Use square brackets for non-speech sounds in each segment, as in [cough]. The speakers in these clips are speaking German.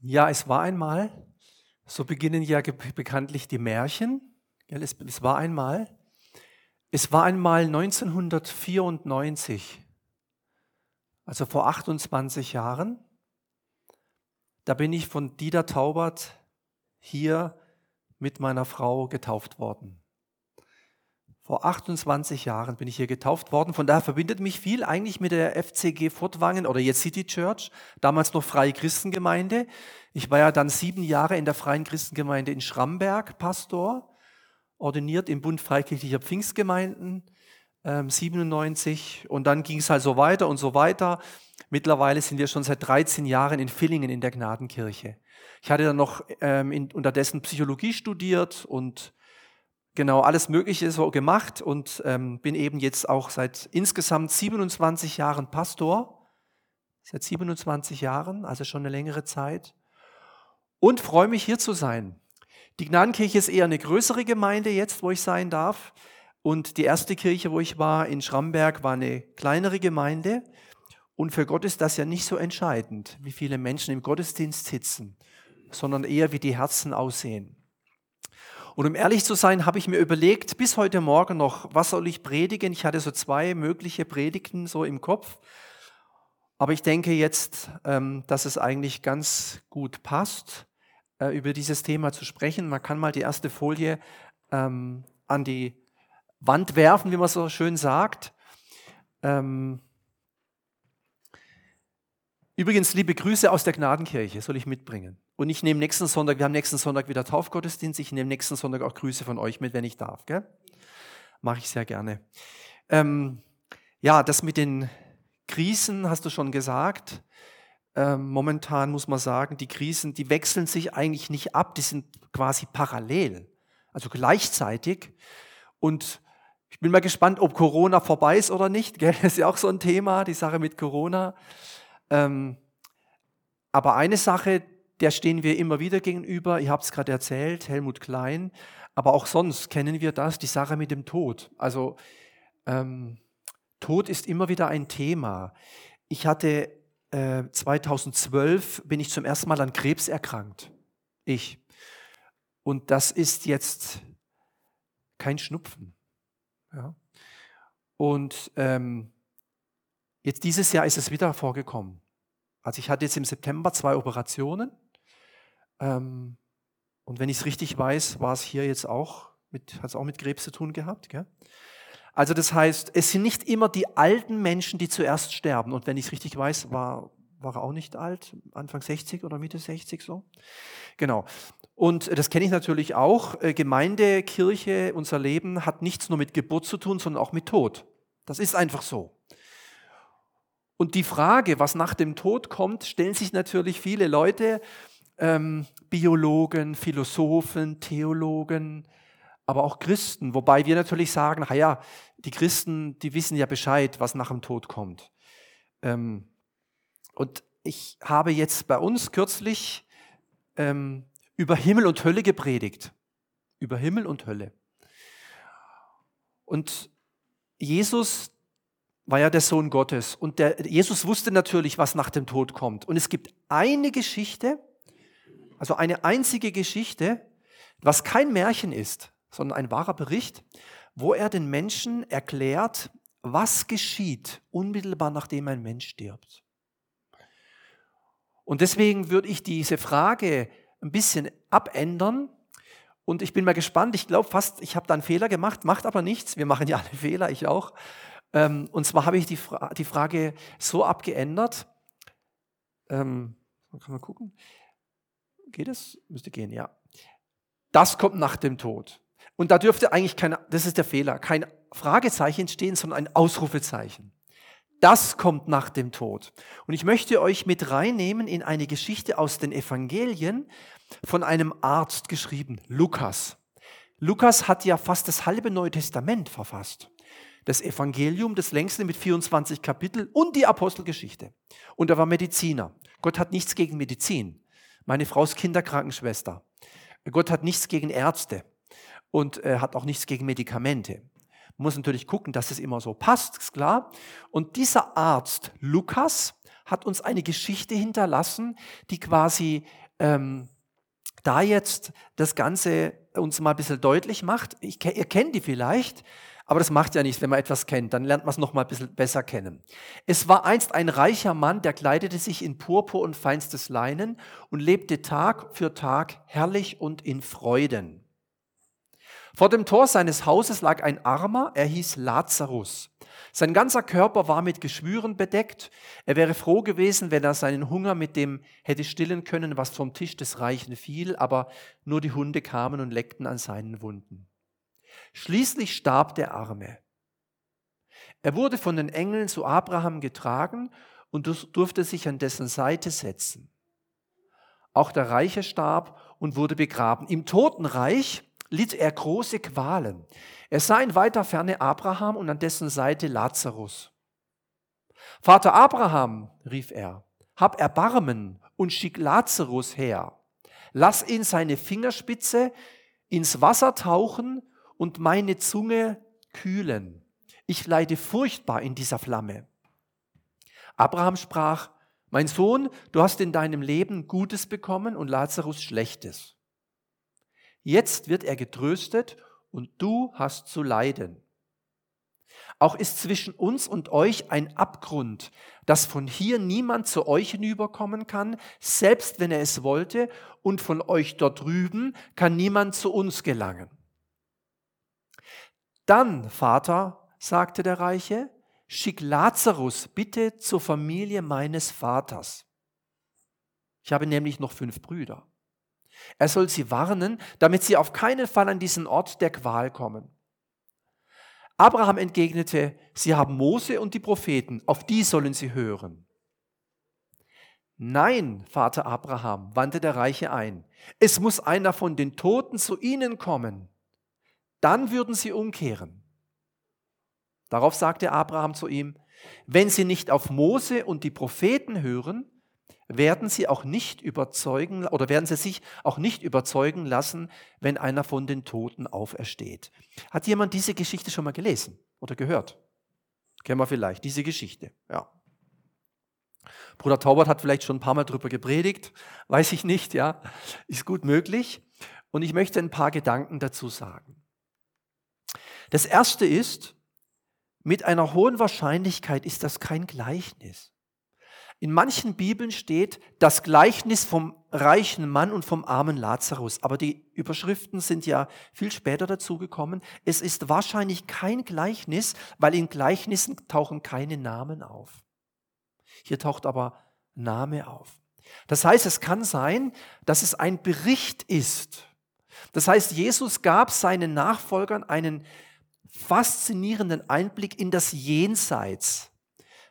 Ja, es war einmal, so beginnen ja bekanntlich die Märchen. Es, es war einmal, es war einmal 1994, also vor 28 Jahren, da bin ich von Dieter Taubert hier mit meiner Frau getauft worden. Vor 28 Jahren bin ich hier getauft worden. Von daher verbindet mich viel eigentlich mit der FCG Fortwangen oder jetzt City Church, damals noch Freie Christengemeinde. Ich war ja dann sieben Jahre in der Freien Christengemeinde in Schramberg Pastor, ordiniert im Bund Freikirchlicher Pfingstgemeinden, ähm, 97. Und dann ging es halt so weiter und so weiter. Mittlerweile sind wir schon seit 13 Jahren in Villingen in der Gnadenkirche. Ich hatte dann noch ähm, in, unterdessen Psychologie studiert und genau alles Mögliche so gemacht und ähm, bin eben jetzt auch seit insgesamt 27 Jahren Pastor. Seit 27 Jahren, also schon eine längere Zeit. Und freue mich hier zu sein. Die Gnadenkirche ist eher eine größere Gemeinde jetzt, wo ich sein darf. Und die erste Kirche, wo ich war, in Schramberg, war eine kleinere Gemeinde. Und für Gott ist das ja nicht so entscheidend, wie viele Menschen im Gottesdienst sitzen, sondern eher, wie die Herzen aussehen. Und um ehrlich zu sein, habe ich mir überlegt, bis heute Morgen noch, was soll ich predigen? Ich hatte so zwei mögliche Predigten so im Kopf. Aber ich denke jetzt, ähm, dass es eigentlich ganz gut passt, äh, über dieses Thema zu sprechen. Man kann mal die erste Folie ähm, an die Wand werfen, wie man so schön sagt. Ähm, übrigens, liebe Grüße aus der Gnadenkirche, soll ich mitbringen. Und ich nehme nächsten Sonntag, wir haben nächsten Sonntag wieder Taufgottesdienst, ich nehme nächsten Sonntag auch Grüße von euch mit, wenn ich darf. Gell? Mache ich sehr gerne. Ähm, ja, das mit den Krisen hast du schon gesagt. Ähm, momentan muss man sagen, die Krisen, die wechseln sich eigentlich nicht ab, die sind quasi parallel, also gleichzeitig. Und ich bin mal gespannt, ob Corona vorbei ist oder nicht. Gell? Das ist ja auch so ein Thema, die Sache mit Corona. Ähm, aber eine Sache, der stehen wir immer wieder gegenüber. Ihr habt es gerade erzählt, Helmut Klein. Aber auch sonst kennen wir das, die Sache mit dem Tod. Also ähm, Tod ist immer wieder ein Thema. Ich hatte äh, 2012 bin ich zum ersten Mal an Krebs erkrankt. Ich. Und das ist jetzt kein Schnupfen. Ja. Und ähm, jetzt dieses Jahr ist es wieder vorgekommen. Also ich hatte jetzt im September zwei Operationen ähm, und wenn ich es richtig weiß, war es hier jetzt auch, hat es auch mit Krebs zu tun gehabt. Gell? Also das heißt, es sind nicht immer die alten Menschen, die zuerst sterben. Und wenn ich es richtig weiß, war, war er auch nicht alt, Anfang 60 oder Mitte 60 so. Genau. Und das kenne ich natürlich auch. Äh, Gemeinde, Kirche, unser Leben hat nichts nur mit Geburt zu tun, sondern auch mit Tod. Das ist einfach so. Und die Frage, was nach dem Tod kommt, stellen sich natürlich viele Leute ähm, Biologen, Philosophen, Theologen, aber auch Christen. Wobei wir natürlich sagen, naja, die Christen, die wissen ja Bescheid, was nach dem Tod kommt. Ähm, und ich habe jetzt bei uns kürzlich ähm, über Himmel und Hölle gepredigt. Über Himmel und Hölle. Und Jesus war ja der Sohn Gottes. Und der, Jesus wusste natürlich, was nach dem Tod kommt. Und es gibt eine Geschichte, also eine einzige Geschichte, was kein Märchen ist, sondern ein wahrer Bericht, wo er den Menschen erklärt, was geschieht unmittelbar nachdem ein Mensch stirbt. Und deswegen würde ich diese Frage ein bisschen abändern. Und ich bin mal gespannt. Ich glaube fast, ich habe da einen Fehler gemacht, macht aber nichts. Wir machen ja alle [laughs] Fehler, ich auch. Ähm, und zwar habe ich die, Fra die Frage so abgeändert. Ähm, kann man gucken. Geht es? Müsste gehen, ja. Das kommt nach dem Tod. Und da dürfte eigentlich kein, das ist der Fehler, kein Fragezeichen entstehen, sondern ein Ausrufezeichen. Das kommt nach dem Tod. Und ich möchte euch mit reinnehmen in eine Geschichte aus den Evangelien von einem Arzt geschrieben, Lukas. Lukas hat ja fast das halbe Neue Testament verfasst. Das Evangelium, das längste mit 24 Kapitel und die Apostelgeschichte. Und er war Mediziner. Gott hat nichts gegen Medizin. Meine Frau ist Kinderkrankenschwester. Gott hat nichts gegen Ärzte und äh, hat auch nichts gegen Medikamente. Man muss natürlich gucken, dass es immer so passt, ist klar. Und dieser Arzt, Lukas, hat uns eine Geschichte hinterlassen, die quasi ähm, da jetzt das Ganze uns mal ein bisschen deutlich macht. Ich, ihr kennt die vielleicht, aber das macht ja nichts, wenn man etwas kennt. Dann lernt man es noch mal ein bisschen besser kennen. Es war einst ein reicher Mann, der kleidete sich in Purpur und feinstes Leinen und lebte Tag für Tag herrlich und in Freuden. Vor dem Tor seines Hauses lag ein Armer, er hieß Lazarus. Sein ganzer Körper war mit Geschwüren bedeckt. Er wäre froh gewesen, wenn er seinen Hunger mit dem hätte stillen können, was vom Tisch des Reichen fiel, aber nur die Hunde kamen und leckten an seinen Wunden. Schließlich starb der Arme. Er wurde von den Engeln zu Abraham getragen und durfte sich an dessen Seite setzen. Auch der Reiche starb und wurde begraben. Im Totenreich litt er große Qualen. Er sah in weiter Ferne Abraham und an dessen Seite Lazarus. Vater Abraham, rief er, hab Erbarmen und schick Lazarus her. Lass ihn seine Fingerspitze ins Wasser tauchen und meine Zunge kühlen. Ich leide furchtbar in dieser Flamme. Abraham sprach, mein Sohn, du hast in deinem Leben Gutes bekommen und Lazarus Schlechtes. Jetzt wird er getröstet und du hast zu leiden. Auch ist zwischen uns und euch ein Abgrund, dass von hier niemand zu euch hinüberkommen kann, selbst wenn er es wollte, und von euch dort drüben kann niemand zu uns gelangen. Dann, Vater, sagte der Reiche, schick Lazarus bitte zur Familie meines Vaters. Ich habe nämlich noch fünf Brüder. Er soll sie warnen, damit sie auf keinen Fall an diesen Ort der Qual kommen. Abraham entgegnete, sie haben Mose und die Propheten, auf die sollen sie hören. Nein, Vater Abraham, wandte der Reiche ein, es muss einer von den Toten zu ihnen kommen, dann würden sie umkehren. Darauf sagte Abraham zu ihm, wenn sie nicht auf Mose und die Propheten hören, werden sie auch nicht überzeugen oder werden sie sich auch nicht überzeugen lassen, wenn einer von den Toten aufersteht. Hat jemand diese Geschichte schon mal gelesen oder gehört? Kennen wir vielleicht diese Geschichte, ja. Bruder Taubert hat vielleicht schon ein paar Mal drüber gepredigt, weiß ich nicht, ja. Ist gut möglich. Und ich möchte ein paar Gedanken dazu sagen. Das erste ist, mit einer hohen Wahrscheinlichkeit ist das kein Gleichnis. In manchen Bibeln steht das Gleichnis vom reichen Mann und vom armen Lazarus, aber die Überschriften sind ja viel später dazugekommen. Es ist wahrscheinlich kein Gleichnis, weil in Gleichnissen tauchen keine Namen auf. Hier taucht aber Name auf. Das heißt, es kann sein, dass es ein Bericht ist. Das heißt, Jesus gab seinen Nachfolgern einen faszinierenden Einblick in das Jenseits.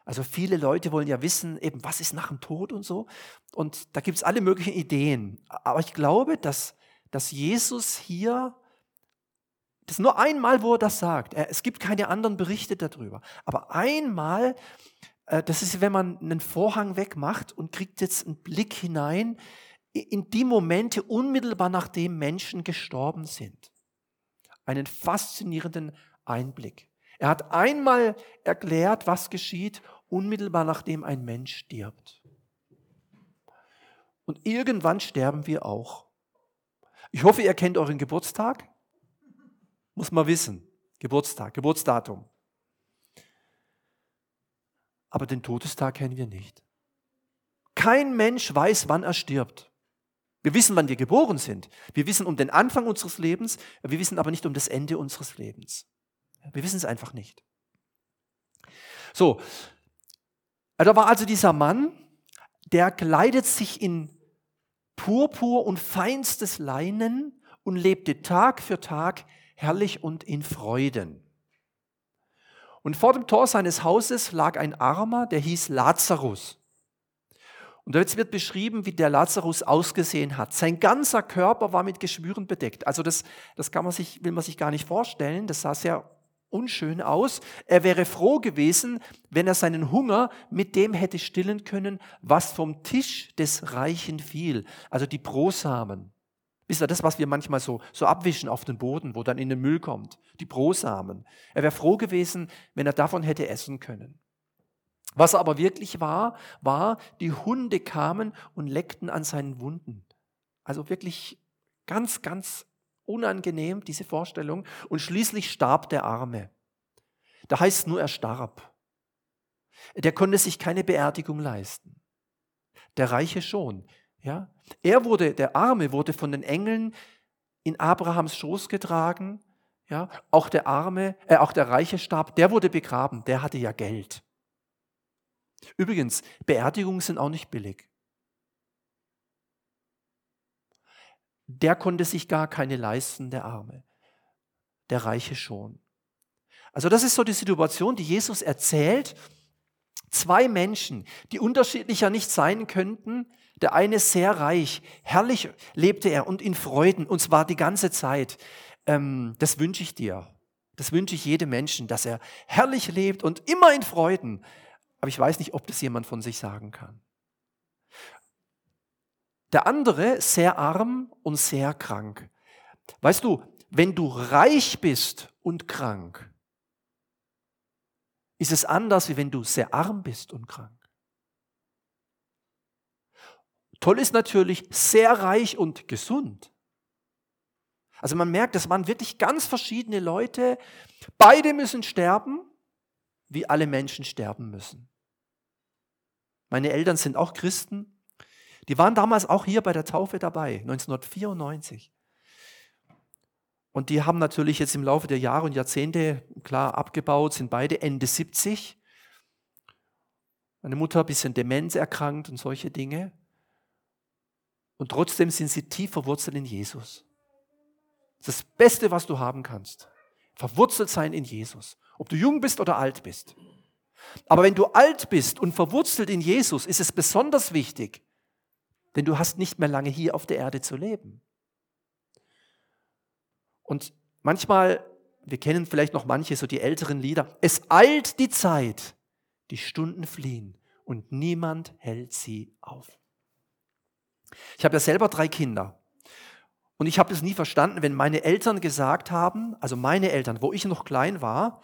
Also viele Leute wollen ja wissen, eben, was ist nach dem Tod und so. Und da gibt es alle möglichen Ideen. Aber ich glaube, dass, dass Jesus hier, das ist nur einmal, wo er das sagt. Es gibt keine anderen Berichte darüber. Aber einmal, äh, das ist, wenn man einen Vorhang wegmacht und kriegt jetzt einen Blick hinein in die Momente unmittelbar nachdem Menschen gestorben sind. Einen faszinierenden Einblick. Er hat einmal erklärt, was geschieht unmittelbar nachdem ein Mensch stirbt. Und irgendwann sterben wir auch. Ich hoffe, ihr kennt euren Geburtstag. Muss man wissen. Geburtstag, Geburtsdatum. Aber den Todestag kennen wir nicht. Kein Mensch weiß, wann er stirbt. Wir wissen, wann wir geboren sind. Wir wissen um den Anfang unseres Lebens, wir wissen aber nicht um das Ende unseres Lebens. Wir wissen es einfach nicht. So, da war also dieser Mann, der kleidet sich in Purpur und feinstes Leinen und lebte Tag für Tag herrlich und in Freuden. Und vor dem Tor seines Hauses lag ein Armer, der hieß Lazarus. Und jetzt wird beschrieben, wie der Lazarus ausgesehen hat. Sein ganzer Körper war mit Geschwüren bedeckt. Also das, das kann man sich, will man sich gar nicht vorstellen. Das sah sehr unschön aus. Er wäre froh gewesen, wenn er seinen Hunger mit dem hätte stillen können, was vom Tisch des Reichen fiel. Also die Brosamen. Wisst ihr, das, was wir manchmal so, so abwischen auf den Boden, wo dann in den Müll kommt. Die Brosamen. Er wäre froh gewesen, wenn er davon hätte essen können. Was er aber wirklich war, war, die Hunde kamen und leckten an seinen Wunden. Also wirklich ganz, ganz unangenehm, diese Vorstellung. Und schließlich starb der Arme. Da heißt nur, er starb. Der konnte sich keine Beerdigung leisten. Der Reiche schon. Ja? Er wurde, der Arme wurde von den Engeln in Abrahams Schoß getragen. Ja? Auch der Arme, äh, auch der Reiche starb, der wurde begraben, der hatte ja Geld. Übrigens, Beerdigungen sind auch nicht billig. Der konnte sich gar keine leisten, der Arme. Der Reiche schon. Also das ist so die Situation, die Jesus erzählt. Zwei Menschen, die unterschiedlicher nicht sein könnten. Der eine sehr reich, herrlich lebte er und in Freuden, und zwar die ganze Zeit. Ähm, das wünsche ich dir. Das wünsche ich jedem Menschen, dass er herrlich lebt und immer in Freuden. Aber ich weiß nicht, ob das jemand von sich sagen kann. Der andere sehr arm und sehr krank. Weißt du, wenn du reich bist und krank, ist es anders, wie wenn du sehr arm bist und krank. Toll ist natürlich sehr reich und gesund. Also man merkt, das waren wirklich ganz verschiedene Leute. Beide müssen sterben, wie alle Menschen sterben müssen. Meine Eltern sind auch Christen. Die waren damals auch hier bei der Taufe dabei, 1994. Und die haben natürlich jetzt im Laufe der Jahre und Jahrzehnte klar abgebaut, sind beide Ende 70. Meine Mutter ein bisschen Demenz erkrankt und solche Dinge. Und trotzdem sind sie tief verwurzelt in Jesus. Das das Beste, was du haben kannst. Verwurzelt sein in Jesus. Ob du jung bist oder alt bist. Aber wenn du alt bist und verwurzelt in Jesus, ist es besonders wichtig, denn du hast nicht mehr lange hier auf der Erde zu leben. Und manchmal, wir kennen vielleicht noch manche, so die älteren Lieder, es eilt die Zeit, die Stunden fliehen und niemand hält sie auf. Ich habe ja selber drei Kinder. Und ich habe es nie verstanden, wenn meine Eltern gesagt haben, also meine Eltern, wo ich noch klein war,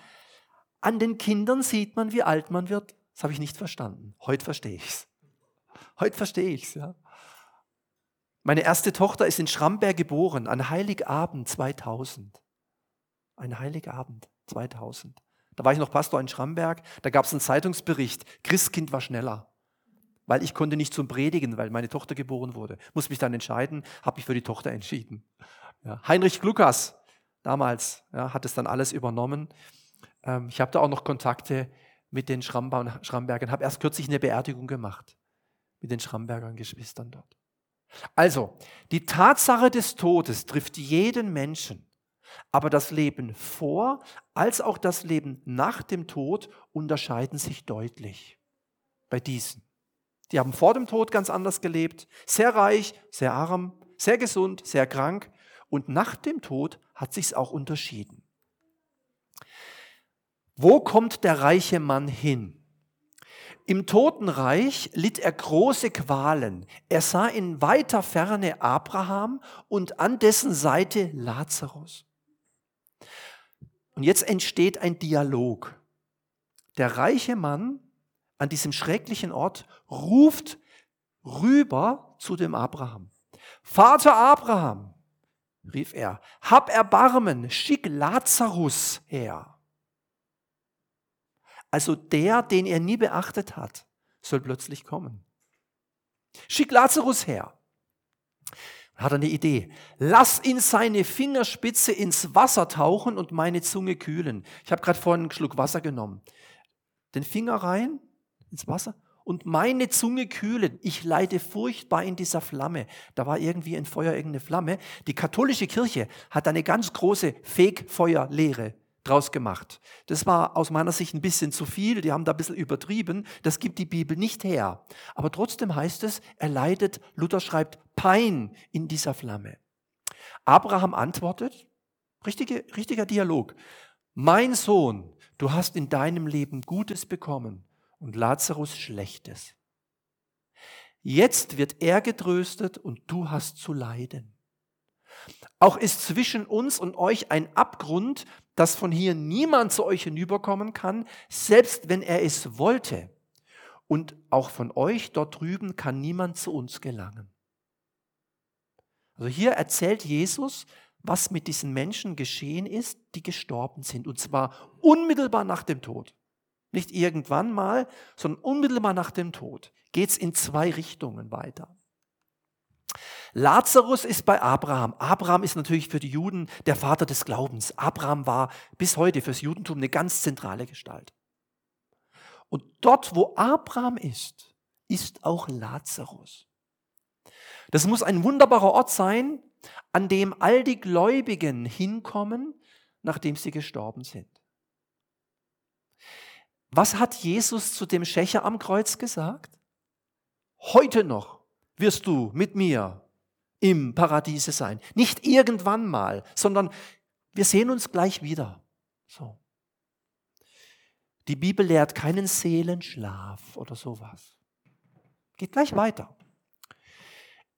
an den Kindern sieht man, wie alt man wird. Das habe ich nicht verstanden. Heute verstehe ich es. Heute verstehe ich es. Ja. Meine erste Tochter ist in Schramberg geboren, an Heiligabend 2000. Ein Heiligabend 2000. Da war ich noch Pastor in Schramberg, da gab es einen Zeitungsbericht, Christkind war schneller. Weil ich konnte nicht zum Predigen, weil meine Tochter geboren wurde. Muss mich dann entscheiden, habe mich für die Tochter entschieden. Ja. Heinrich Gluckas, damals, ja, hat es dann alles übernommen. Ähm, ich habe da auch noch Kontakte mit den Schrambergern, habe erst kürzlich eine Beerdigung gemacht mit den Schrambergern Geschwistern dort. Also, die Tatsache des Todes trifft jeden Menschen, aber das Leben vor als auch das Leben nach dem Tod unterscheiden sich deutlich bei diesen. Die haben vor dem Tod ganz anders gelebt, sehr reich, sehr arm, sehr gesund, sehr krank und nach dem Tod hat sich's auch unterschieden. Wo kommt der reiche Mann hin? Im Totenreich litt er große Qualen. Er sah in weiter Ferne Abraham und an dessen Seite Lazarus. Und jetzt entsteht ein Dialog. Der reiche Mann an diesem schrecklichen Ort ruft rüber zu dem Abraham. Vater Abraham, rief er, hab Erbarmen, schick Lazarus her. Also der, den er nie beachtet hat, soll plötzlich kommen. Schick Lazarus her. Hat er eine Idee. Lass ihn seine Fingerspitze ins Wasser tauchen und meine Zunge kühlen. Ich habe gerade vorhin einen Schluck Wasser genommen. Den Finger rein ins Wasser und meine Zunge kühlen. Ich leide furchtbar in dieser Flamme. Da war irgendwie ein Feuer, irgendeine Flamme. Die katholische Kirche hat eine ganz große Fegfeuerlehre draus gemacht. Das war aus meiner Sicht ein bisschen zu viel, die haben da ein bisschen übertrieben, das gibt die Bibel nicht her. Aber trotzdem heißt es, er leidet, Luther schreibt, Pein in dieser Flamme. Abraham antwortet, richtige, richtiger Dialog, mein Sohn, du hast in deinem Leben Gutes bekommen und Lazarus Schlechtes. Jetzt wird er getröstet und du hast zu leiden. Auch ist zwischen uns und euch ein Abgrund, dass von hier niemand zu euch hinüberkommen kann, selbst wenn er es wollte. Und auch von euch dort drüben kann niemand zu uns gelangen. Also hier erzählt Jesus, was mit diesen Menschen geschehen ist, die gestorben sind. Und zwar unmittelbar nach dem Tod. Nicht irgendwann mal, sondern unmittelbar nach dem Tod geht es in zwei Richtungen weiter. Lazarus ist bei Abraham. Abraham ist natürlich für die Juden der Vater des Glaubens. Abraham war bis heute fürs Judentum eine ganz zentrale Gestalt. Und dort, wo Abraham ist, ist auch Lazarus. Das muss ein wunderbarer Ort sein, an dem all die Gläubigen hinkommen, nachdem sie gestorben sind. Was hat Jesus zu dem Schächer am Kreuz gesagt? Heute noch wirst du mit mir im Paradiese sein. Nicht irgendwann mal, sondern wir sehen uns gleich wieder. So. Die Bibel lehrt keinen Seelenschlaf oder sowas. Geht gleich weiter.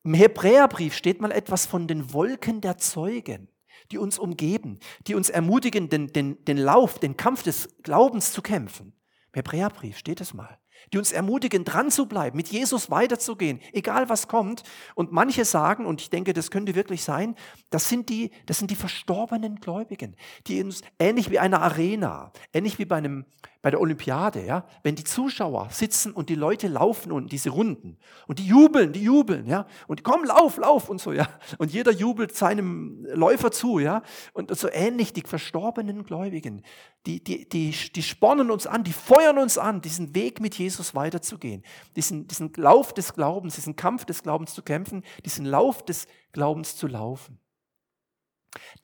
Im Hebräerbrief steht mal etwas von den Wolken der Zeugen, die uns umgeben, die uns ermutigen, den, den, den Lauf, den Kampf des Glaubens zu kämpfen. Im Hebräerbrief steht es mal die uns ermutigen, dran zu bleiben, mit Jesus weiterzugehen, egal was kommt. Und manche sagen, und ich denke, das könnte wirklich sein, das sind die, das sind die verstorbenen Gläubigen, die uns ähnlich wie eine Arena, ähnlich wie bei einem, bei der Olympiade, ja, wenn die Zuschauer sitzen und die Leute laufen und diese Runden und die jubeln, die jubeln, ja, und komm, lauf, lauf und so, ja, und jeder jubelt seinem Läufer zu, ja, und so ähnlich die verstorbenen Gläubigen, die, die, die, die spornen uns an, die feuern uns an, diesen Weg mit Jesus weiterzugehen, diesen, diesen Lauf des Glaubens, diesen Kampf des Glaubens zu kämpfen, diesen Lauf des Glaubens zu laufen.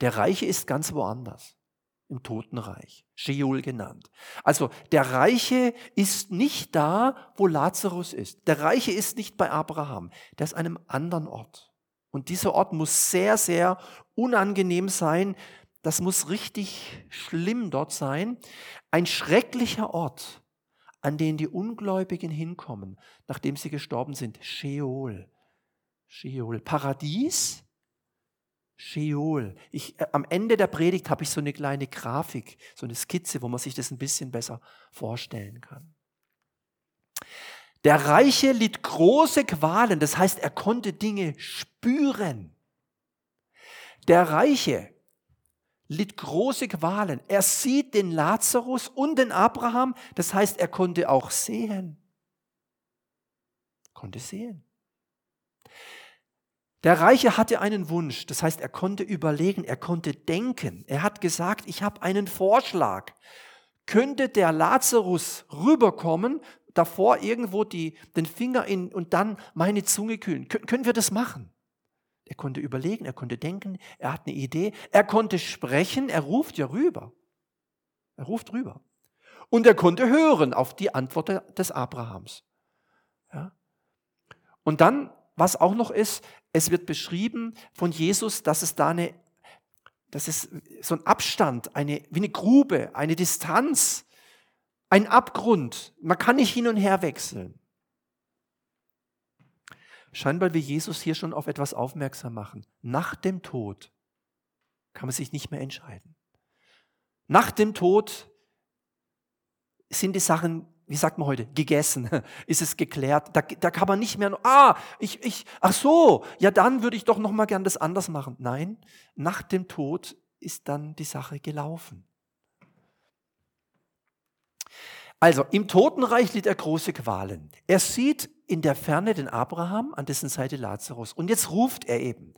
Der Reiche ist ganz woanders im Totenreich, Sheol genannt. Also der Reiche ist nicht da, wo Lazarus ist. Der Reiche ist nicht bei Abraham, der ist einem anderen Ort. Und dieser Ort muss sehr, sehr unangenehm sein. Das muss richtig schlimm dort sein. Ein schrecklicher Ort, an den die Ungläubigen hinkommen, nachdem sie gestorben sind. Sheol. Sheol. Paradies Sheol. Ich, äh, am Ende der Predigt habe ich so eine kleine Grafik, so eine Skizze, wo man sich das ein bisschen besser vorstellen kann. Der Reiche litt große Qualen, das heißt, er konnte Dinge spüren. Der Reiche litt große Qualen. Er sieht den Lazarus und den Abraham, das heißt, er konnte auch sehen. Konnte sehen. Der Reiche hatte einen Wunsch, das heißt, er konnte überlegen, er konnte denken. Er hat gesagt, ich habe einen Vorschlag. Könnte der Lazarus rüberkommen, davor irgendwo die, den Finger in und dann meine Zunge kühlen? Kön können wir das machen? Er konnte überlegen, er konnte denken, er hat eine Idee, er konnte sprechen, er ruft ja rüber. Er ruft rüber. Und er konnte hören auf die Antwort des Abrahams. Ja? Und dann was auch noch ist, es wird beschrieben von Jesus, dass es da eine, dass es so ein Abstand, eine, wie eine Grube, eine Distanz, ein Abgrund. Man kann nicht hin und her wechseln. Scheinbar will Jesus hier schon auf etwas aufmerksam machen. Nach dem Tod kann man sich nicht mehr entscheiden. Nach dem Tod sind die Sachen wie sagt man heute, gegessen, [laughs] ist es geklärt. Da, da kann man nicht mehr, ah, ich, ich, ach so, ja dann würde ich doch noch mal gern das anders machen. Nein, nach dem Tod ist dann die Sache gelaufen. Also im Totenreich litt er große Qualen. Er sieht in der Ferne den Abraham, an dessen Seite Lazarus. Und jetzt ruft er eben,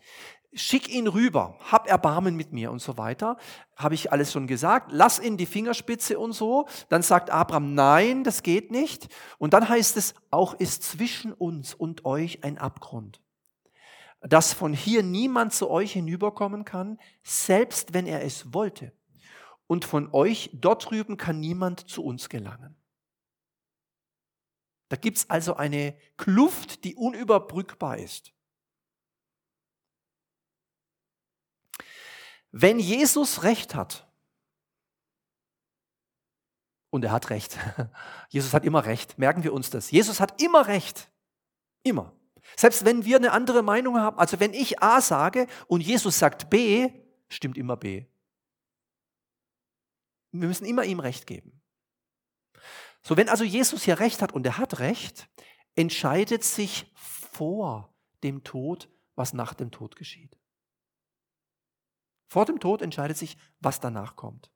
schick ihn rüber, hab Erbarmen mit mir und so weiter. Habe ich alles schon gesagt. Lass ihn die Fingerspitze und so. Dann sagt Abraham, nein, das geht nicht. Und dann heißt es, auch ist zwischen uns und euch ein Abgrund, dass von hier niemand zu euch hinüberkommen kann, selbst wenn er es wollte. Und von euch dort drüben kann niemand zu uns gelangen. Da gibt es also eine Kluft, die unüberbrückbar ist. Wenn Jesus recht hat, und er hat recht, [laughs] Jesus hat immer recht, merken wir uns das. Jesus hat immer recht, immer. Selbst wenn wir eine andere Meinung haben, also wenn ich A sage und Jesus sagt B, stimmt immer B. Wir müssen immer ihm recht geben. So, wenn also Jesus hier recht hat und er hat recht, entscheidet sich vor dem Tod was nach dem Tod geschieht. Vor dem Tod entscheidet sich, was danach kommt.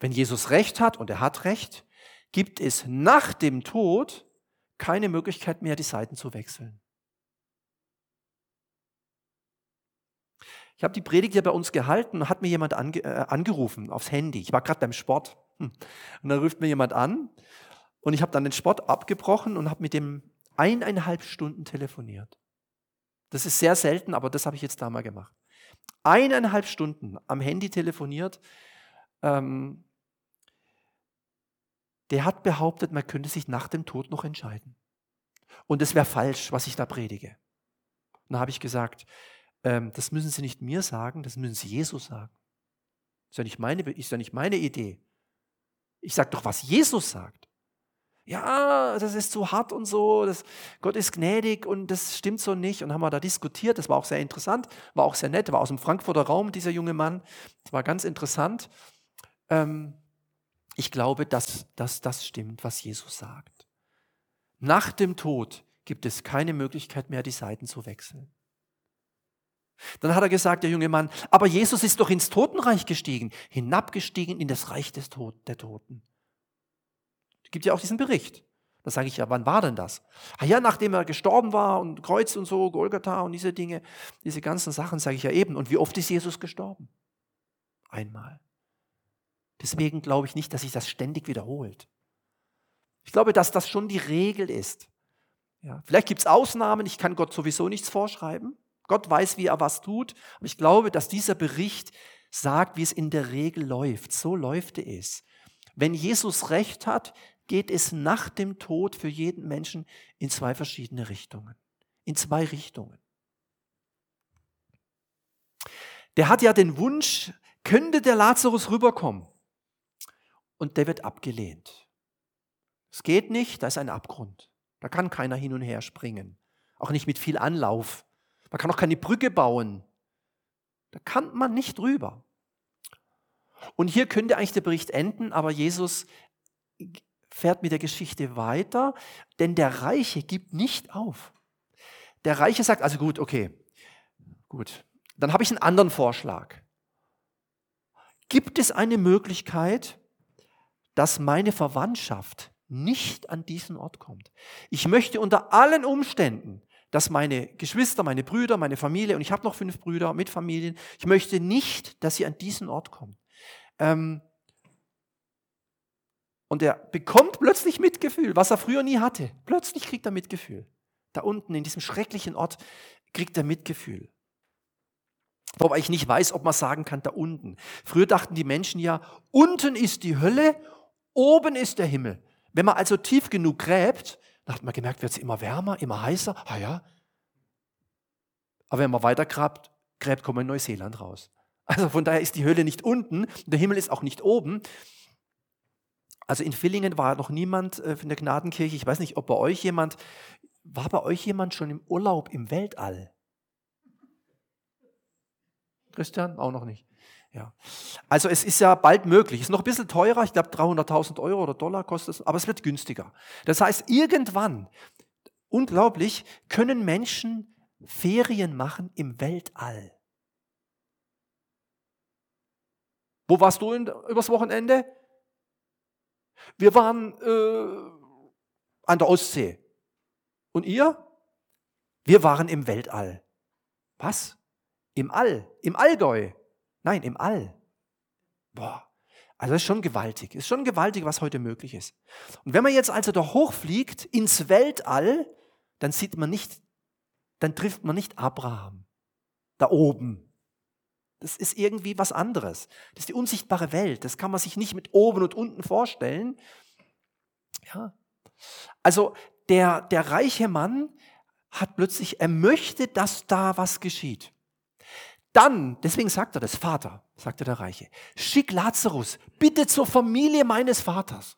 Wenn Jesus recht hat, und er hat recht, gibt es nach dem Tod keine Möglichkeit mehr, die Seiten zu wechseln. Ich habe die Predigt ja bei uns gehalten und hat mir jemand ange, äh, angerufen aufs Handy. Ich war gerade beim Sport. Hm. Und dann ruft mir jemand an und ich habe dann den Sport abgebrochen und habe mit dem eineinhalb Stunden telefoniert. Das ist sehr selten, aber das habe ich jetzt da mal gemacht. Eineinhalb Stunden am Handy telefoniert. Ähm, der hat behauptet, man könnte sich nach dem Tod noch entscheiden. Und es wäre falsch, was ich da predige. Und da habe ich gesagt, ähm, das müssen Sie nicht mir sagen, das müssen Sie Jesus sagen. Ist ja nicht meine, ist ja nicht meine Idee. Ich sage doch, was Jesus sagt. Ja, das ist zu hart und so, das, Gott ist gnädig und das stimmt so nicht. Und haben wir da diskutiert, das war auch sehr interessant, war auch sehr nett, war aus dem Frankfurter Raum, dieser junge Mann. Das war ganz interessant. Ähm, ich glaube, dass, dass das stimmt, was Jesus sagt. Nach dem Tod gibt es keine Möglichkeit mehr, die Seiten zu wechseln. Dann hat er gesagt, der junge Mann, aber Jesus ist doch ins Totenreich gestiegen, hinabgestiegen in das Reich des Tod, der Toten. Es gibt ja auch diesen Bericht. Da sage ich ja, wann war denn das? Ah ja, nachdem er gestorben war und Kreuz und so, Golgatha und diese Dinge, diese ganzen Sachen, sage ich ja eben. Und wie oft ist Jesus gestorben? Einmal. Deswegen glaube ich nicht, dass sich das ständig wiederholt. Ich glaube, dass das schon die Regel ist. Ja, vielleicht gibt es Ausnahmen, ich kann Gott sowieso nichts vorschreiben. Gott weiß, wie er was tut. Aber ich glaube, dass dieser Bericht sagt, wie es in der Regel läuft. So läuft es. Wenn Jesus recht hat, geht es nach dem Tod für jeden Menschen in zwei verschiedene Richtungen. In zwei Richtungen. Der hat ja den Wunsch, könnte der Lazarus rüberkommen? Und der wird abgelehnt. Es geht nicht, da ist ein Abgrund. Da kann keiner hin und her springen. Auch nicht mit viel Anlauf. Man kann auch keine Brücke bauen. Da kann man nicht drüber. Und hier könnte eigentlich der Bericht enden, aber Jesus fährt mit der Geschichte weiter, denn der Reiche gibt nicht auf. Der Reiche sagt, also gut, okay, gut, dann habe ich einen anderen Vorschlag. Gibt es eine Möglichkeit, dass meine Verwandtschaft nicht an diesen Ort kommt? Ich möchte unter allen Umständen dass meine Geschwister, meine Brüder, meine Familie, und ich habe noch fünf Brüder mit Familien, ich möchte nicht, dass sie an diesen Ort kommen. Ähm, und er bekommt plötzlich Mitgefühl, was er früher nie hatte. Plötzlich kriegt er Mitgefühl. Da unten in diesem schrecklichen Ort kriegt er Mitgefühl. Wobei ich nicht weiß, ob man sagen kann, da unten. Früher dachten die Menschen ja, unten ist die Hölle, oben ist der Himmel. Wenn man also tief genug gräbt, da hat man gemerkt, wird es immer wärmer, immer heißer. Ah ja. Aber wenn man weiter gräbt, gräbt kommt man in Neuseeland raus. Also von daher ist die Höhle nicht unten, der Himmel ist auch nicht oben. Also in Villingen war noch niemand äh, in der Gnadenkirche. Ich weiß nicht, ob bei euch jemand, war bei euch jemand schon im Urlaub im Weltall? Christian? Auch noch nicht. Ja. Also es ist ja bald möglich. Es ist noch ein bisschen teurer, ich glaube 300.000 Euro oder Dollar kostet es, aber es wird günstiger. Das heißt, irgendwann, unglaublich, können Menschen Ferien machen im Weltall. Wo warst du in, übers Wochenende? Wir waren äh, an der Ostsee. Und ihr? Wir waren im Weltall. Was? Im All, im Allgäu. Nein, im All. Boah. Also ist schon gewaltig. Ist schon gewaltig, was heute möglich ist. Und wenn man jetzt also da hochfliegt ins Weltall, dann sieht man nicht, dann trifft man nicht Abraham da oben. Das ist irgendwie was anderes. Das ist die unsichtbare Welt. Das kann man sich nicht mit oben und unten vorstellen. Ja. Also der, der reiche Mann hat plötzlich, er möchte, dass da was geschieht. Dann, deswegen sagt er das, Vater, sagte der Reiche, schick Lazarus bitte zur Familie meines Vaters.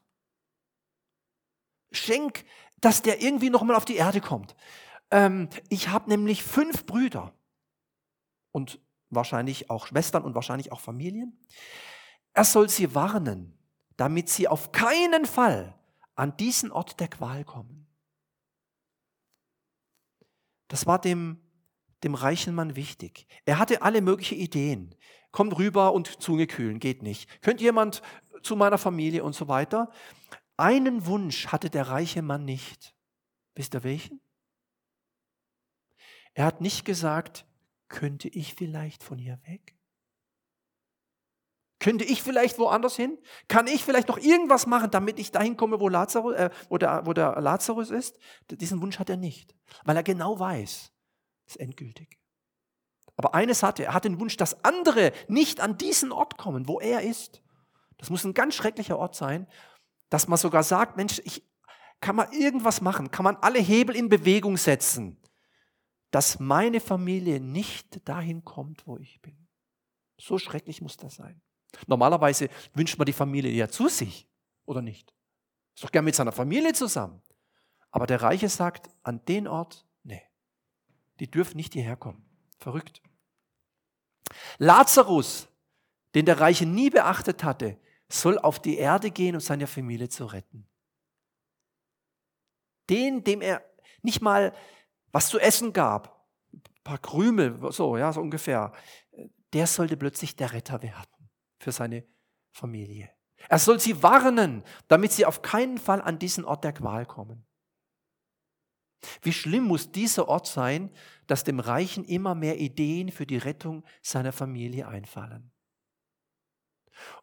Schenk, dass der irgendwie nochmal auf die Erde kommt. Ähm, ich habe nämlich fünf Brüder und wahrscheinlich auch Schwestern und wahrscheinlich auch Familien. Er soll sie warnen, damit sie auf keinen Fall an diesen Ort der Qual kommen. Das war dem, dem reichen Mann wichtig. Er hatte alle möglichen Ideen. Kommt rüber und Zunge kühlen, geht nicht. Könnt jemand zu meiner Familie und so weiter? Einen Wunsch hatte der reiche Mann nicht. Wisst ihr welchen? Er hat nicht gesagt, könnte ich vielleicht von hier weg? Könnte ich vielleicht woanders hin? Kann ich vielleicht noch irgendwas machen, damit ich dahin komme, wo, Lazarus, äh, wo, der, wo der Lazarus ist? Diesen Wunsch hat er nicht, weil er genau weiß, ist endgültig. Aber eines hatte er, hat den Wunsch, dass andere nicht an diesen Ort kommen, wo er ist. Das muss ein ganz schrecklicher Ort sein, dass man sogar sagt, Mensch, ich, kann man irgendwas machen? Kann man alle Hebel in Bewegung setzen, dass meine Familie nicht dahin kommt, wo ich bin? So schrecklich muss das sein. Normalerweise wünscht man die Familie ja zu sich, oder nicht? Ist doch gern mit seiner Familie zusammen. Aber der Reiche sagt, an den Ort, die dürfen nicht hierher kommen. Verrückt. Lazarus, den der Reiche nie beachtet hatte, soll auf die Erde gehen, um seine Familie zu retten. Den, dem er nicht mal was zu essen gab, ein paar Krümel, so, ja, so ungefähr, der sollte plötzlich der Retter werden für seine Familie. Er soll sie warnen, damit sie auf keinen Fall an diesen Ort der Qual kommen. Wie schlimm muss dieser Ort sein, dass dem Reichen immer mehr Ideen für die Rettung seiner Familie einfallen.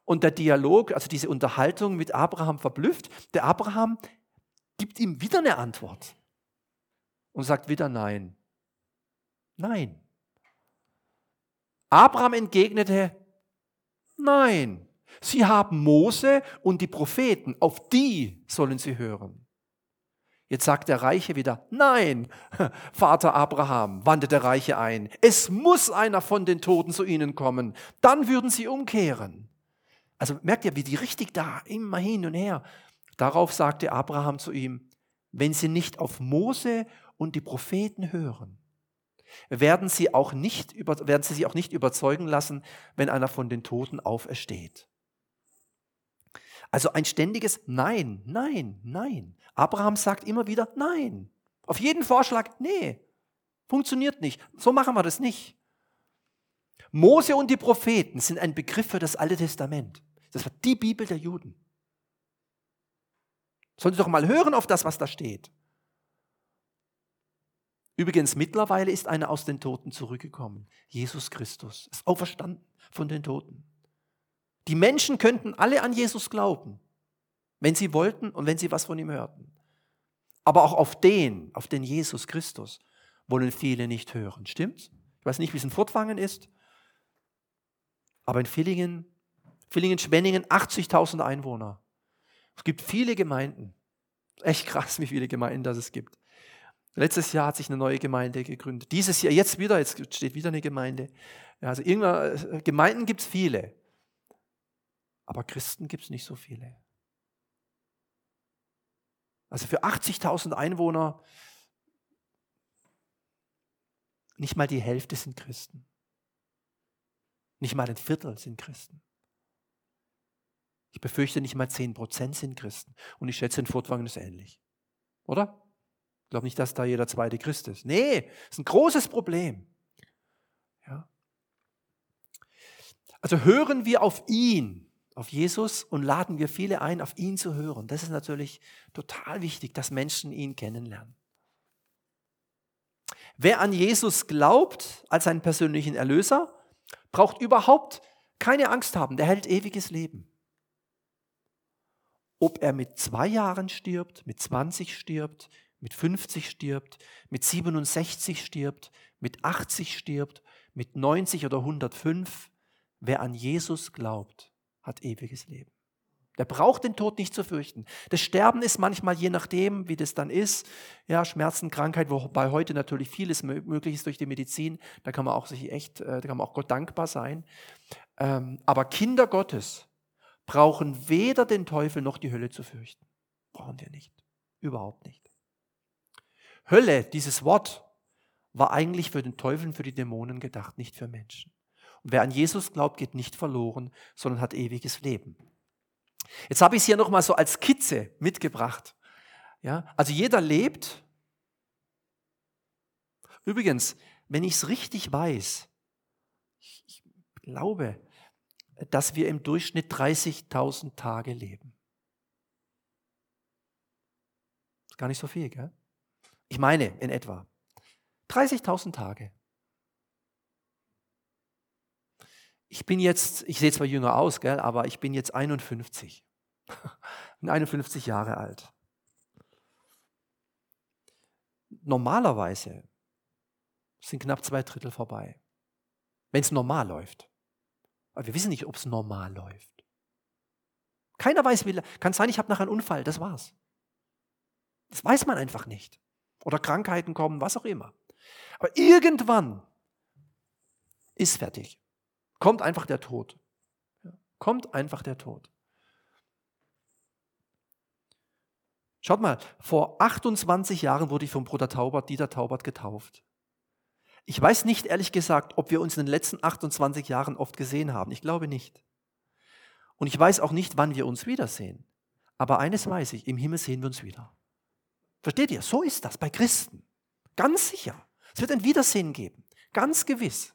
Und der Dialog, also diese Unterhaltung mit Abraham verblüfft. Der Abraham gibt ihm wieder eine Antwort und sagt wieder Nein. Nein. Abraham entgegnete, Nein, sie haben Mose und die Propheten, auf die sollen sie hören. Jetzt sagt der Reiche wieder, nein, [laughs] Vater Abraham, wandte der Reiche ein, es muss einer von den Toten zu ihnen kommen, dann würden sie umkehren. Also merkt ihr, wie die richtig da, immer hin und her. Darauf sagte Abraham zu ihm, wenn sie nicht auf Mose und die Propheten hören, werden sie, auch nicht, werden sie sich auch nicht überzeugen lassen, wenn einer von den Toten aufersteht. Also ein ständiges Nein, Nein, Nein. Abraham sagt immer wieder Nein. Auf jeden Vorschlag, nee, funktioniert nicht. So machen wir das nicht. Mose und die Propheten sind ein Begriff für das Alte Testament. Das war die Bibel der Juden. Sollen Sie doch mal hören auf das, was da steht. Übrigens, mittlerweile ist einer aus den Toten zurückgekommen. Jesus Christus ist auferstanden von den Toten. Die Menschen könnten alle an Jesus glauben, wenn sie wollten und wenn sie was von ihm hörten. Aber auch auf den, auf den Jesus Christus, wollen viele nicht hören. Stimmt's? Ich weiß nicht, wie es in Furtwangen ist, aber in Villingen, Villingen-Schwenningen 80.000 Einwohner. Es gibt viele Gemeinden. Echt krass, wie viele Gemeinden das es gibt. Letztes Jahr hat sich eine neue Gemeinde gegründet. Dieses Jahr, jetzt wieder, jetzt steht wieder eine Gemeinde. Also äh, Gemeinden gibt es viele. Aber Christen gibt es nicht so viele. Also für 80.000 Einwohner, nicht mal die Hälfte sind Christen. Nicht mal ein Viertel sind Christen. Ich befürchte, nicht mal 10% sind Christen. Und ich schätze, in Furtwangen ist ähnlich. Oder? Ich glaube nicht, dass da jeder zweite Christ ist. Nee, ist ein großes Problem. Ja. Also hören wir auf ihn, auf Jesus und laden wir viele ein, auf ihn zu hören. Das ist natürlich total wichtig, dass Menschen ihn kennenlernen. Wer an Jesus glaubt als seinen persönlichen Erlöser, braucht überhaupt keine Angst haben, der hält ewiges Leben. Ob er mit zwei Jahren stirbt, mit 20 stirbt, mit 50 stirbt, mit 67 stirbt, mit 80 stirbt, mit 90 oder 105. Wer an Jesus glaubt, hat ewiges Leben. Der braucht den Tod nicht zu fürchten. Das Sterben ist manchmal, je nachdem, wie das dann ist, ja, Schmerzen, Krankheit, wobei heute natürlich vieles möglich ist durch die Medizin. Da kann man auch sich echt, äh, da kann man auch Gott dankbar sein. Ähm, aber Kinder Gottes brauchen weder den Teufel noch die Hölle zu fürchten. Brauchen wir nicht. Überhaupt nicht. Hölle, dieses Wort, war eigentlich für den Teufel und für die Dämonen gedacht, nicht für Menschen. Wer an Jesus glaubt, geht nicht verloren, sondern hat ewiges Leben. Jetzt habe ich es hier nochmal so als Skizze mitgebracht. Ja, also jeder lebt Übrigens, wenn ich es richtig weiß, ich, ich glaube, dass wir im Durchschnitt 30.000 Tage leben. Ist gar nicht so viel, gell? Ich meine, in etwa. 30.000 Tage. Ich bin jetzt, ich sehe zwar jünger aus, gell, aber ich bin jetzt 51. [laughs] bin 51 Jahre alt. Normalerweise sind knapp zwei Drittel vorbei, wenn es normal läuft. Aber wir wissen nicht, ob es normal läuft. Keiner weiß, wie. Kann sein, ich habe nachher einen Unfall, das war's. Das weiß man einfach nicht. Oder Krankheiten kommen, was auch immer. Aber irgendwann ist fertig. Kommt einfach der Tod. Kommt einfach der Tod. Schaut mal, vor 28 Jahren wurde ich vom Bruder Taubert, Dieter Taubert, getauft. Ich weiß nicht ehrlich gesagt, ob wir uns in den letzten 28 Jahren oft gesehen haben. Ich glaube nicht. Und ich weiß auch nicht, wann wir uns wiedersehen. Aber eines weiß ich, im Himmel sehen wir uns wieder. Versteht ihr? So ist das bei Christen. Ganz sicher. Es wird ein Wiedersehen geben. Ganz gewiss.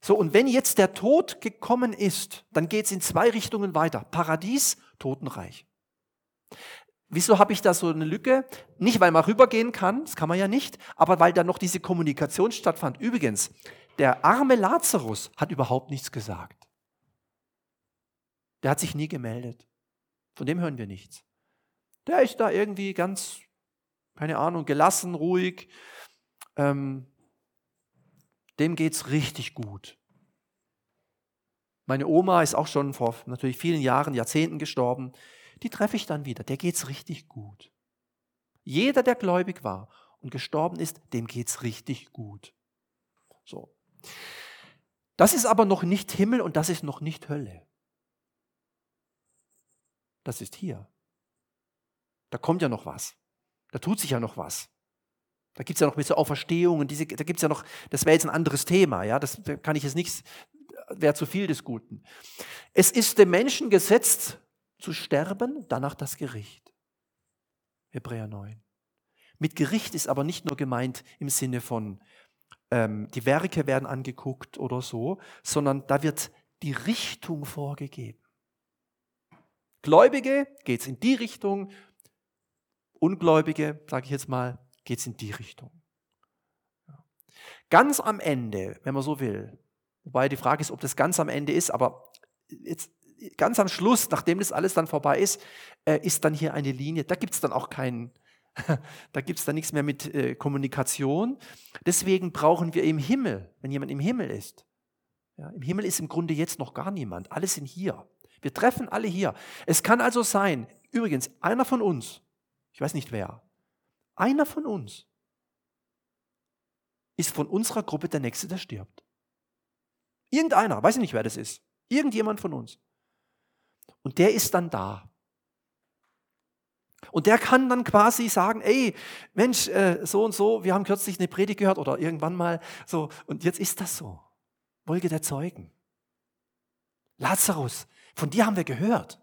So, und wenn jetzt der Tod gekommen ist, dann geht es in zwei Richtungen weiter. Paradies, Totenreich. Wieso habe ich da so eine Lücke? Nicht, weil man rübergehen kann, das kann man ja nicht, aber weil da noch diese Kommunikation stattfand. Übrigens, der arme Lazarus hat überhaupt nichts gesagt. Der hat sich nie gemeldet. Von dem hören wir nichts. Der ist da irgendwie ganz, keine Ahnung, gelassen, ruhig. Ähm, dem geht's richtig gut. Meine Oma ist auch schon vor natürlich vielen Jahren, Jahrzehnten gestorben. Die treffe ich dann wieder. Der geht's richtig gut. Jeder, der gläubig war und gestorben ist, dem geht's richtig gut. So. Das ist aber noch nicht Himmel und das ist noch nicht Hölle. Das ist hier. Da kommt ja noch was. Da tut sich ja noch was. Da gibt es ja noch diese Auferstehung und diese, da gibt es ja noch, das wäre jetzt ein anderes Thema, ja, das kann ich jetzt nicht, wäre zu viel des Guten. Es ist dem Menschen gesetzt zu sterben, danach das Gericht. Hebräer 9. Mit Gericht ist aber nicht nur gemeint im Sinne von, ähm, die Werke werden angeguckt oder so, sondern da wird die Richtung vorgegeben. Gläubige geht es in die Richtung, Ungläubige, sage ich jetzt mal, geht es in die Richtung. Ganz am Ende, wenn man so will, wobei die Frage ist, ob das ganz am Ende ist, aber jetzt ganz am Schluss, nachdem das alles dann vorbei ist, äh, ist dann hier eine Linie. Da gibt es dann auch keinen, [laughs] da gibt es dann nichts mehr mit äh, Kommunikation. Deswegen brauchen wir im Himmel, wenn jemand im Himmel ist, ja, im Himmel ist im Grunde jetzt noch gar niemand. Alle sind hier. Wir treffen alle hier. Es kann also sein, übrigens, einer von uns, ich weiß nicht wer, einer von uns ist von unserer Gruppe der Nächste, der stirbt. Irgendeiner, weiß ich nicht, wer das ist. Irgendjemand von uns. Und der ist dann da. Und der kann dann quasi sagen, ey, Mensch, äh, so und so, wir haben kürzlich eine Predigt gehört oder irgendwann mal so, und jetzt ist das so. Wolke der Zeugen. Lazarus, von dir haben wir gehört.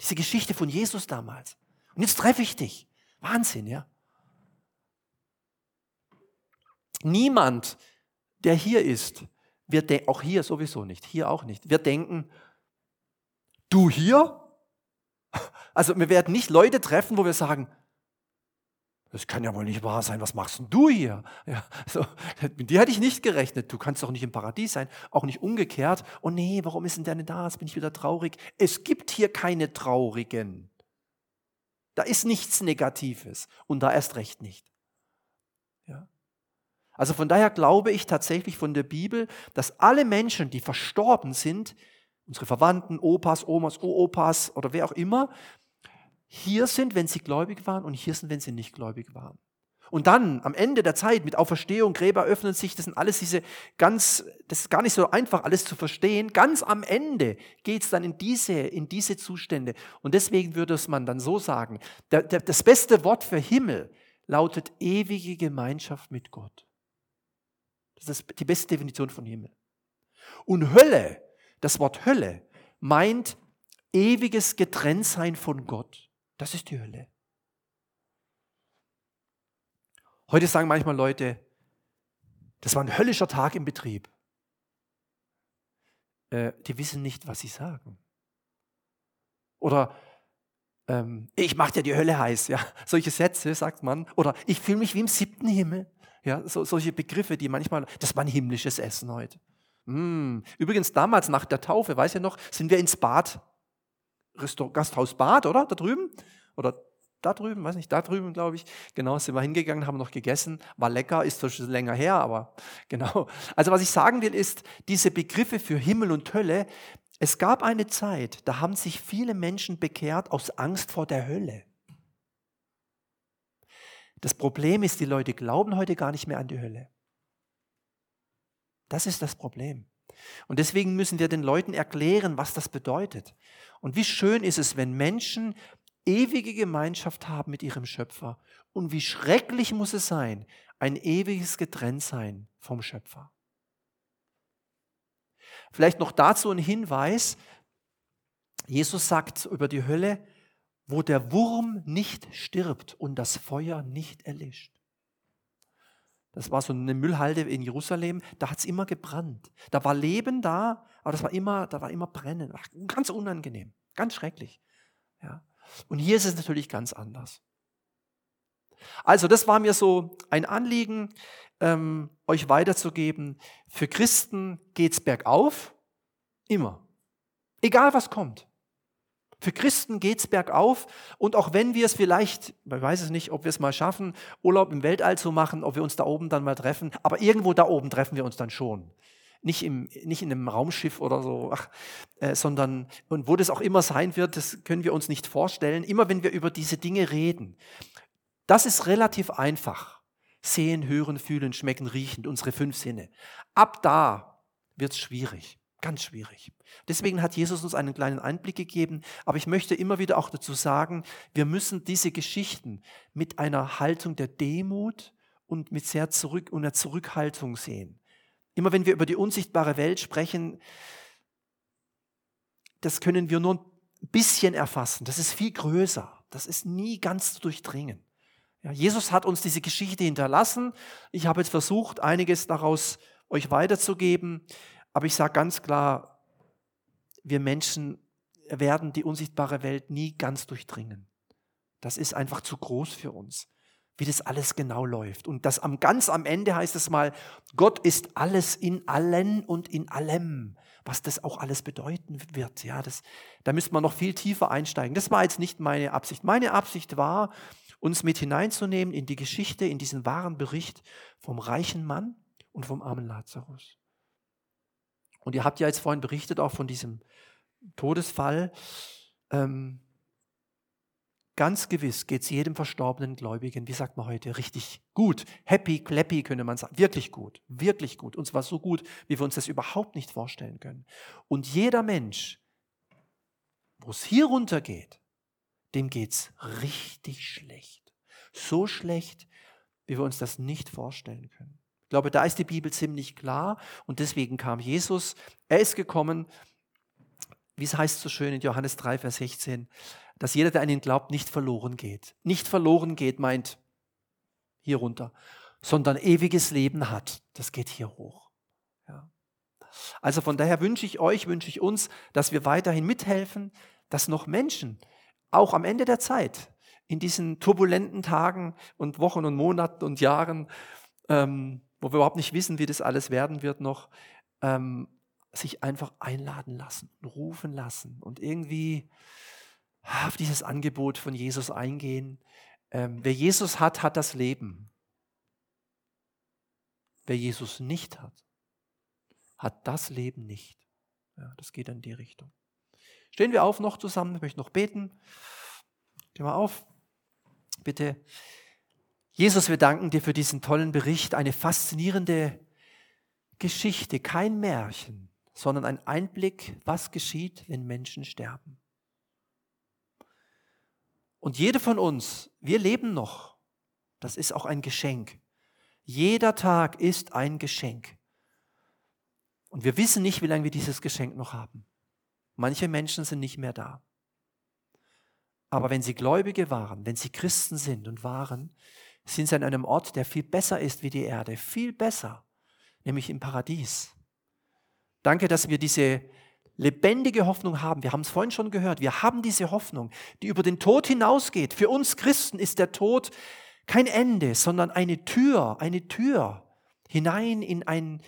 Diese Geschichte von Jesus damals. Und jetzt treffe ich dich. Wahnsinn, ja. Niemand, der hier ist, wird auch hier sowieso nicht, hier auch nicht, wir denken, du hier? [laughs] Also wir werden nicht Leute treffen, wo wir sagen, das kann ja wohl nicht wahr sein, was machst denn du hier? [laughs] Ja, so, [laughs] mit dir hätte ich nicht gerechnet, du kannst doch nicht im Paradies sein, auch nicht umgekehrt. Oh nee, warum ist denn der nicht da? Jetzt bin ich wieder traurig. Es gibt hier keine Traurigen. Da ist nichts Negatives und da erst recht nicht. Ja. Also von daher glaube ich tatsächlich von der Bibel, dass alle Menschen, die verstorben sind, unsere Verwandten, Opas, Omas, Opas oder wer auch immer, hier sind, wenn sie gläubig waren und hier sind, wenn sie nicht gläubig waren. Und dann am Ende der Zeit mit Auferstehung, Gräber öffnen sich, das sind alles diese ganz, das ist gar nicht so einfach alles zu verstehen. Ganz am Ende geht es dann in diese, in diese Zustände. Und deswegen würde es man dann so sagen, der, der, das beste Wort für Himmel lautet ewige Gemeinschaft mit Gott. Das ist die beste Definition von Himmel. Und Hölle, das Wort Hölle, meint ewiges Getrenntsein von Gott. Das ist die Hölle. Heute sagen manchmal Leute, das war ein höllischer Tag im Betrieb. Äh, die wissen nicht, was sie sagen. Oder ähm, ich mache dir die Hölle heiß. Ja, solche Sätze sagt man. Oder ich fühle mich wie im siebten Himmel. Ja, so, solche Begriffe, die manchmal, das war ein himmlisches Essen heute. Mm. Übrigens damals nach der Taufe, weiß ihr noch, sind wir ins Bad, Restaur Gasthaus Bad, oder? Da drüben? Oder da drüben, weiß nicht, da drüben, glaube ich. Genau, sind wir hingegangen, haben noch gegessen. War lecker, ist schon länger her, aber [laughs] genau. Also was ich sagen will, ist, diese Begriffe für Himmel und Hölle, es gab eine Zeit, da haben sich viele Menschen bekehrt aus Angst vor der Hölle. Das Problem ist, die Leute glauben heute gar nicht mehr an die Hölle. Das ist das Problem. Und deswegen müssen wir den Leuten erklären, was das bedeutet. Und wie schön ist es, wenn Menschen ewige Gemeinschaft haben mit ihrem Schöpfer. Und wie schrecklich muss es sein, ein ewiges Getrenntsein vom Schöpfer. Vielleicht noch dazu ein Hinweis. Jesus sagt über die Hölle, wo der Wurm nicht stirbt und das Feuer nicht erlischt. Das war so eine Müllhalde in Jerusalem, da hat es immer gebrannt. Da war Leben da, aber das war immer, da war immer Brennen. Ganz unangenehm, ganz schrecklich. Ja. Und hier ist es natürlich ganz anders. Also das war mir so ein Anliegen, ähm, euch weiterzugeben. Für Christen geht es bergauf, immer. Egal was kommt. Für Christen geht es bergauf und auch wenn wir es vielleicht, ich weiß es nicht, ob wir es mal schaffen, Urlaub im Weltall zu machen, ob wir uns da oben dann mal treffen, aber irgendwo da oben treffen wir uns dann schon nicht, im, nicht in einem Raumschiff oder so, ach, äh, sondern, und wo das auch immer sein wird, das können wir uns nicht vorstellen, immer wenn wir über diese Dinge reden. Das ist relativ einfach. Sehen, hören, fühlen, schmecken, riechen, unsere fünf Sinne. Ab da wird es schwierig, ganz schwierig. Deswegen hat Jesus uns einen kleinen Einblick gegeben, aber ich möchte immer wieder auch dazu sagen, wir müssen diese Geschichten mit einer Haltung der Demut und mit sehr zurück und einer Zurückhaltung sehen. Immer wenn wir über die unsichtbare Welt sprechen, das können wir nur ein bisschen erfassen. Das ist viel größer. Das ist nie ganz zu durchdringen. Ja, Jesus hat uns diese Geschichte hinterlassen. Ich habe jetzt versucht, einiges daraus euch weiterzugeben. Aber ich sage ganz klar, wir Menschen werden die unsichtbare Welt nie ganz durchdringen. Das ist einfach zu groß für uns wie das alles genau läuft. Und das am ganz am Ende heißt es mal, Gott ist alles in allen und in allem. Was das auch alles bedeuten wird, ja, das, da müsste man noch viel tiefer einsteigen. Das war jetzt nicht meine Absicht. Meine Absicht war, uns mit hineinzunehmen in die Geschichte, in diesen wahren Bericht vom reichen Mann und vom armen Lazarus. Und ihr habt ja jetzt vorhin berichtet auch von diesem Todesfall. Ähm, Ganz gewiss geht es jedem verstorbenen Gläubigen, wie sagt man heute, richtig gut. Happy, clappy könnte man sagen. Wirklich gut, wirklich gut. Und zwar so gut, wie wir uns das überhaupt nicht vorstellen können. Und jeder Mensch, wo es hier runter geht, dem geht es richtig schlecht. So schlecht, wie wir uns das nicht vorstellen können. Ich glaube, da ist die Bibel ziemlich klar und deswegen kam Jesus. Er ist gekommen, wie es heißt so schön in Johannes 3, Vers 16, dass jeder, der an ihn glaubt, nicht verloren geht. Nicht verloren geht meint hier runter, sondern ewiges Leben hat. Das geht hier hoch. Ja. Also von daher wünsche ich euch, wünsche ich uns, dass wir weiterhin mithelfen, dass noch Menschen, auch am Ende der Zeit, in diesen turbulenten Tagen und Wochen und Monaten und Jahren, ähm, wo wir überhaupt nicht wissen, wie das alles werden wird noch, ähm, sich einfach einladen lassen, rufen lassen und irgendwie auf dieses Angebot von Jesus eingehen. Ähm, wer Jesus hat, hat das Leben. Wer Jesus nicht hat, hat das Leben nicht. Ja, das geht in die Richtung. Stehen wir auf noch zusammen, ich möchte noch beten. Stehen wir auf, bitte. Jesus, wir danken dir für diesen tollen Bericht, eine faszinierende Geschichte, kein Märchen, sondern ein Einblick, was geschieht, wenn Menschen sterben. Und jede von uns, wir leben noch. Das ist auch ein Geschenk. Jeder Tag ist ein Geschenk. Und wir wissen nicht, wie lange wir dieses Geschenk noch haben. Manche Menschen sind nicht mehr da. Aber wenn sie Gläubige waren, wenn sie Christen sind und waren, sind sie an einem Ort, der viel besser ist wie die Erde, viel besser, nämlich im Paradies. Danke, dass wir diese lebendige Hoffnung haben. Wir haben es vorhin schon gehört. Wir haben diese Hoffnung, die über den Tod hinausgeht. Für uns Christen ist der Tod kein Ende, sondern eine Tür, eine Tür hinein in ein,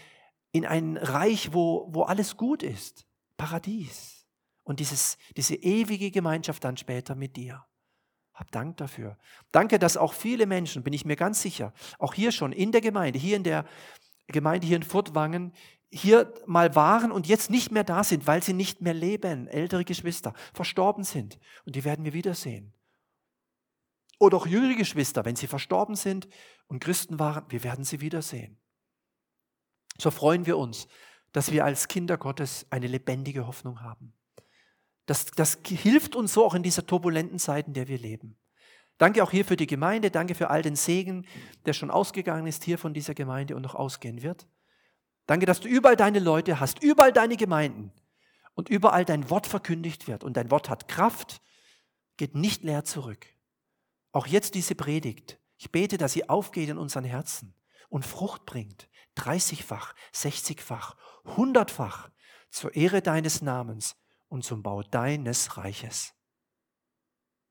in ein Reich, wo, wo alles gut ist. Paradies. Und dieses, diese ewige Gemeinschaft dann später mit dir. Hab Dank dafür. Danke, dass auch viele Menschen, bin ich mir ganz sicher, auch hier schon in der Gemeinde, hier in der Gemeinde hier in Furtwangen, hier mal waren und jetzt nicht mehr da sind, weil sie nicht mehr leben, ältere Geschwister, verstorben sind. Und die werden wir wiedersehen. Oder auch jüngere Geschwister, wenn sie verstorben sind und Christen waren, wir werden sie wiedersehen. So freuen wir uns, dass wir als Kinder Gottes eine lebendige Hoffnung haben. Das, das hilft uns so auch in dieser turbulenten Zeit, in der wir leben. Danke auch hier für die Gemeinde, danke für all den Segen, der schon ausgegangen ist hier von dieser Gemeinde und noch ausgehen wird. Danke, dass du überall deine Leute hast, überall deine Gemeinden und überall dein Wort verkündigt wird. Und dein Wort hat Kraft, geht nicht leer zurück. Auch jetzt diese Predigt. Ich bete, dass sie aufgeht in unseren Herzen und Frucht bringt. 30-fach, 60-fach, 100-fach zur Ehre deines Namens und zum Bau deines Reiches.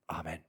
Amen.